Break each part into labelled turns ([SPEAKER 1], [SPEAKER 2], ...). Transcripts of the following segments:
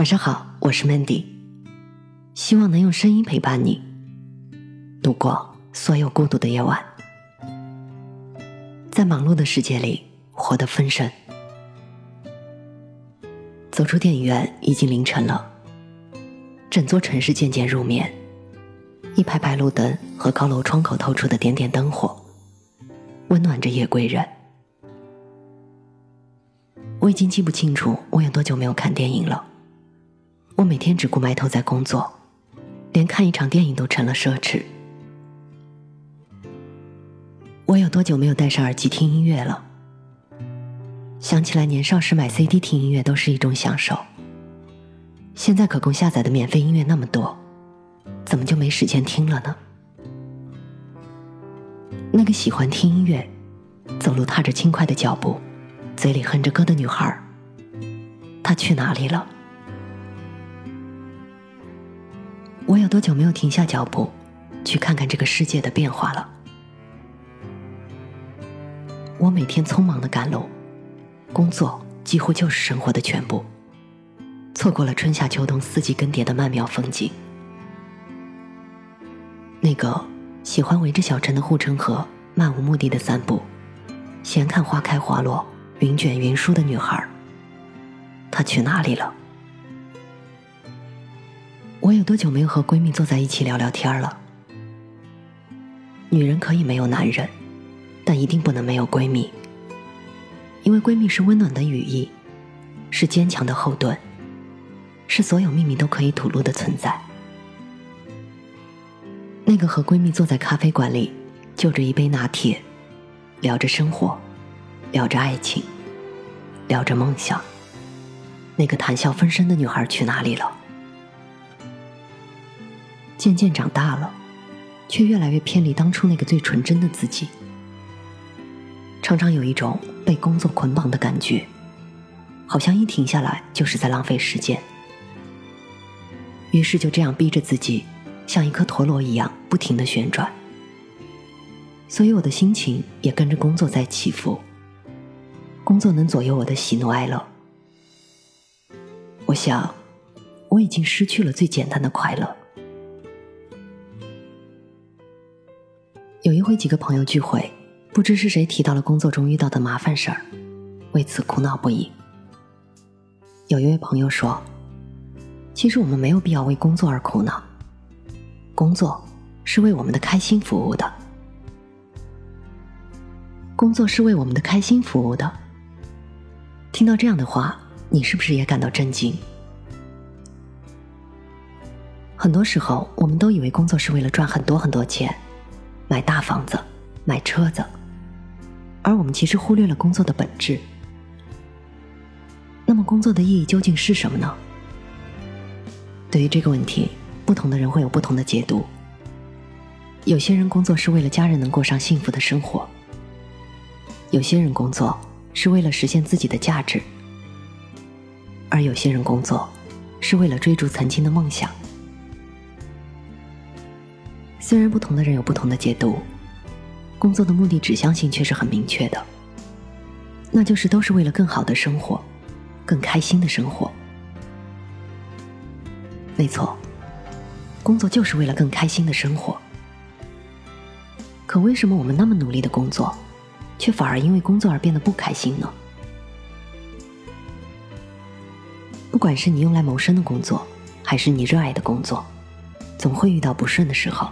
[SPEAKER 1] 晚上好，我是 Mandy，希望能用声音陪伴你度过所有孤独的夜晚。在忙碌的世界里，活得丰盛。走出电影院，已经凌晨了，整座城市渐渐入眠，一排排路灯和高楼窗口透出的点点灯火，温暖着夜归人。我已经记不清楚我有多久没有看电影了。我每天只顾埋头在工作，连看一场电影都成了奢侈。我有多久没有戴上耳机听音乐了？想起来年少时买 CD 听音乐都是一种享受。现在可供下载的免费音乐那么多，怎么就没时间听了呢？那个喜欢听音乐、走路踏着轻快的脚步、嘴里哼着歌的女孩，她去哪里了？多久没有停下脚步，去看看这个世界的变化了？我每天匆忙的赶路，工作几乎就是生活的全部，错过了春夏秋冬四季更迭的曼妙风景。那个喜欢围着小城的护城河漫无目的的散步，闲看花开花落、云卷云舒的女孩，她去哪里了？我有多久没有和闺蜜坐在一起聊聊天了？女人可以没有男人，但一定不能没有闺蜜，因为闺蜜是温暖的羽翼，是坚强的后盾，是所有秘密都可以吐露的存在。那个和闺蜜坐在咖啡馆里，就着一杯拿铁，聊着生活，聊着爱情，聊着梦想，那个谈笑风生的女孩去哪里了？渐渐长大了，却越来越偏离当初那个最纯真的自己。常常有一种被工作捆绑的感觉，好像一停下来就是在浪费时间。于是就这样逼着自己，像一颗陀螺一样不停的旋转。所以我的心情也跟着工作在起伏。工作能左右我的喜怒哀乐。我想，我已经失去了最简单的快乐。有一回，几个朋友聚会，不知是谁提到了工作中遇到的麻烦事儿，为此苦恼不已。有一位朋友说：“其实我们没有必要为工作而苦恼，工作是为我们的开心服务的。工作是为我们的开心服务的。”听到这样的话，你是不是也感到震惊？很多时候，我们都以为工作是为了赚很多很多钱。买大房子，买车子，而我们其实忽略了工作的本质。那么，工作的意义究竟是什么呢？对于这个问题，不同的人会有不同的解读。有些人工作是为了家人能过上幸福的生活；有些人工作是为了实现自己的价值；而有些人工作是为了追逐曾经的梦想。虽然不同的人有不同的解读，工作的目的指向性却是很明确的，那就是都是为了更好的生活，更开心的生活。没错，工作就是为了更开心的生活。可为什么我们那么努力的工作，却反而因为工作而变得不开心呢？不管是你用来谋生的工作，还是你热爱的工作，总会遇到不顺的时候。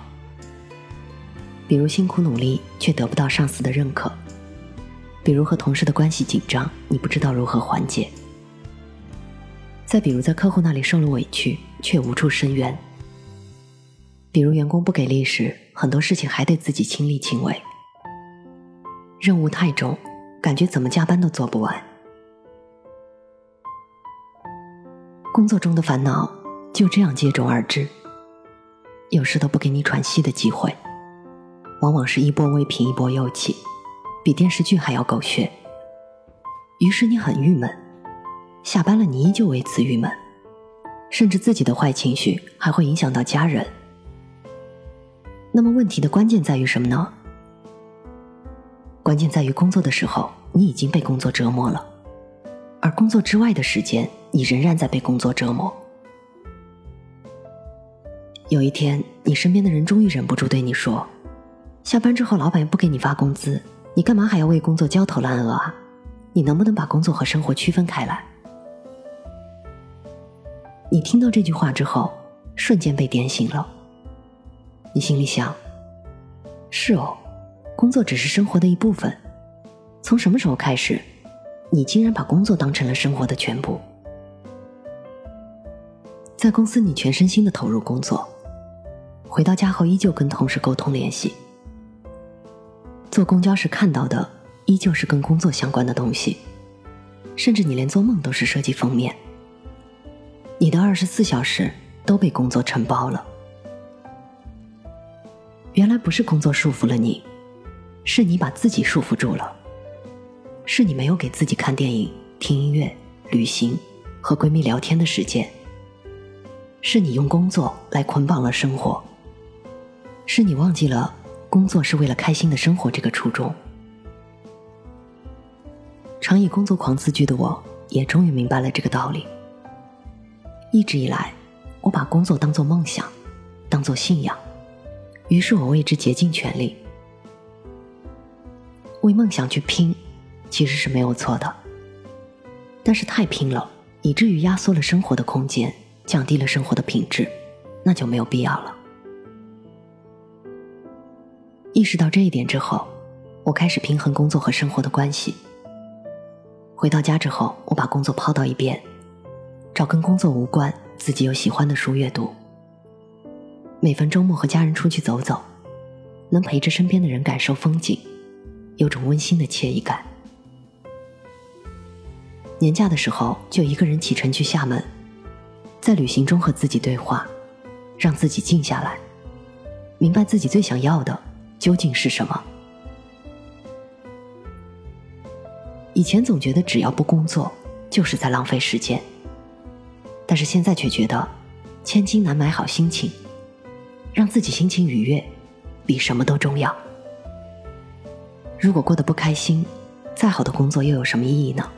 [SPEAKER 1] 比如辛苦努力却得不到上司的认可，比如和同事的关系紧张，你不知道如何缓解；再比如在客户那里受了委屈却无处申冤；比如员工不给力时，很多事情还得自己亲力亲为，任务太重，感觉怎么加班都做不完。工作中的烦恼就这样接踵而至，有时都不给你喘息的机会。往往是一波未平一波又起，比电视剧还要狗血。于是你很郁闷，下班了你依旧为此郁闷，甚至自己的坏情绪还会影响到家人。那么问题的关键在于什么呢？关键在于工作的时候你已经被工作折磨了，而工作之外的时间你仍然在被工作折磨。有一天，你身边的人终于忍不住对你说：“下班之后，老板又不给你发工资，你干嘛还要为工作焦头烂额啊？你能不能把工作和生活区分开来？”你听到这句话之后，瞬间被点醒了。你心里想：“是哦，工作只是生活的一部分。从什么时候开始，你竟然把工作当成了生活的全部？在公司，你全身心的投入工作。”回到家后，依旧跟同事沟通联系。坐公交时看到的，依旧是跟工作相关的东西，甚至你连做梦都是设计封面。你的二十四小时都被工作承包了。原来不是工作束缚了你，是你把自己束缚住了。是你没有给自己看电影、听音乐、旅行和闺蜜聊天的时间。是你用工作来捆绑了生活。是你忘记了工作是为了开心的生活这个初衷。常以工作狂自居的我，也终于明白了这个道理。一直以来，我把工作当做梦想，当做信仰，于是我为之竭尽全力，为梦想去拼，其实是没有错的。但是太拼了，以至于压缩了生活的空间，降低了生活的品质，那就没有必要了。意识到这一点之后，我开始平衡工作和生活的关系。回到家之后，我把工作抛到一边，找跟工作无关、自己又喜欢的书阅读。每逢周末和家人出去走走，能陪着身边的人感受风景，有种温馨的惬意感。年假的时候，就一个人启程去厦门，在旅行中和自己对话，让自己静下来，明白自己最想要的。究竟是什么？以前总觉得只要不工作就是在浪费时间，但是现在却觉得千金难买好心情，让自己心情愉悦比什么都重要。如果过得不开心，再好的工作又有什么意义呢？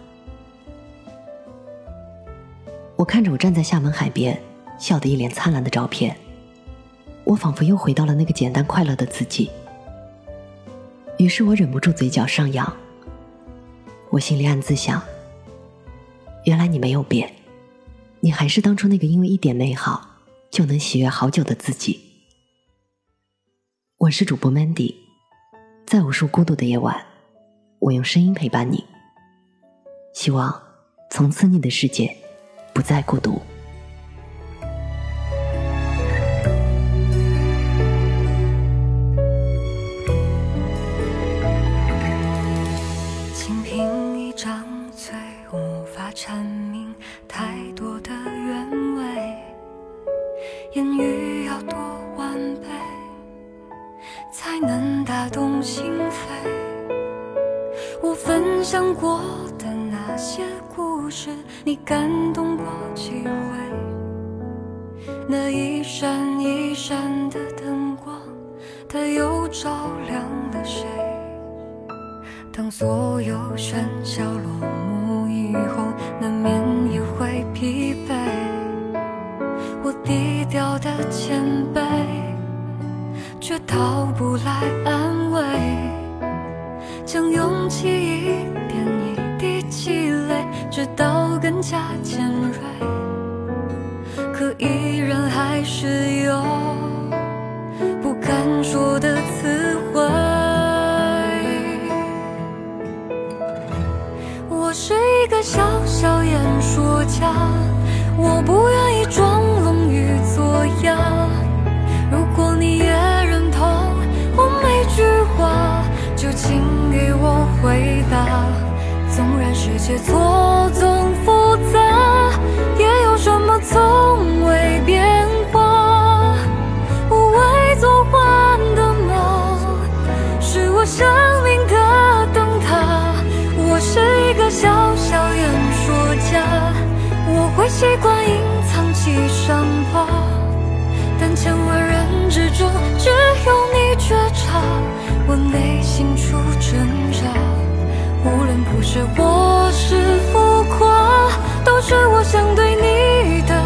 [SPEAKER 1] 我看着我站在厦门海边，笑得一脸灿烂的照片，我仿佛又回到了那个简单快乐的自己。于是我忍不住嘴角上扬，我心里暗自想：原来你没有变，你还是当初那个因为一点美好就能喜悦好久的自己。我是主播 Mandy，在无数孤独的夜晚，我用声音陪伴你，希望从此你的世界不再孤独。
[SPEAKER 2] 你感动过几回？那一闪一闪的灯光，它又照亮了谁？当所有喧嚣落幕以后，难免也会疲惫。我低调的谦卑，却讨不来安慰，将勇气一点一滴。积累，直到更加尖锐，可依然还是有不敢说的词汇。我是一个小小演说家，我不愿意装聋与作哑。如果你也认同我每句话，就请给我回答。纵然世界错综复，会习惯隐藏起伤疤，但千万人之中，只有你觉察我内心处挣扎。无论不是我是浮夸，都是我想对你的。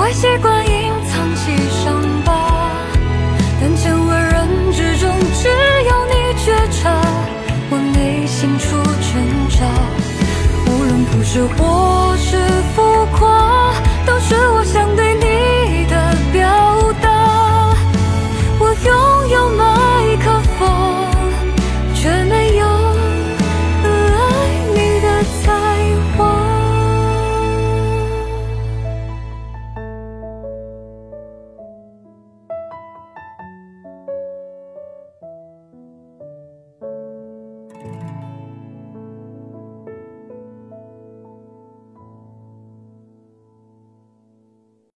[SPEAKER 2] 坏习惯隐藏起伤疤，但千万人之中只有你觉察我内心处挣扎，无论朴实或。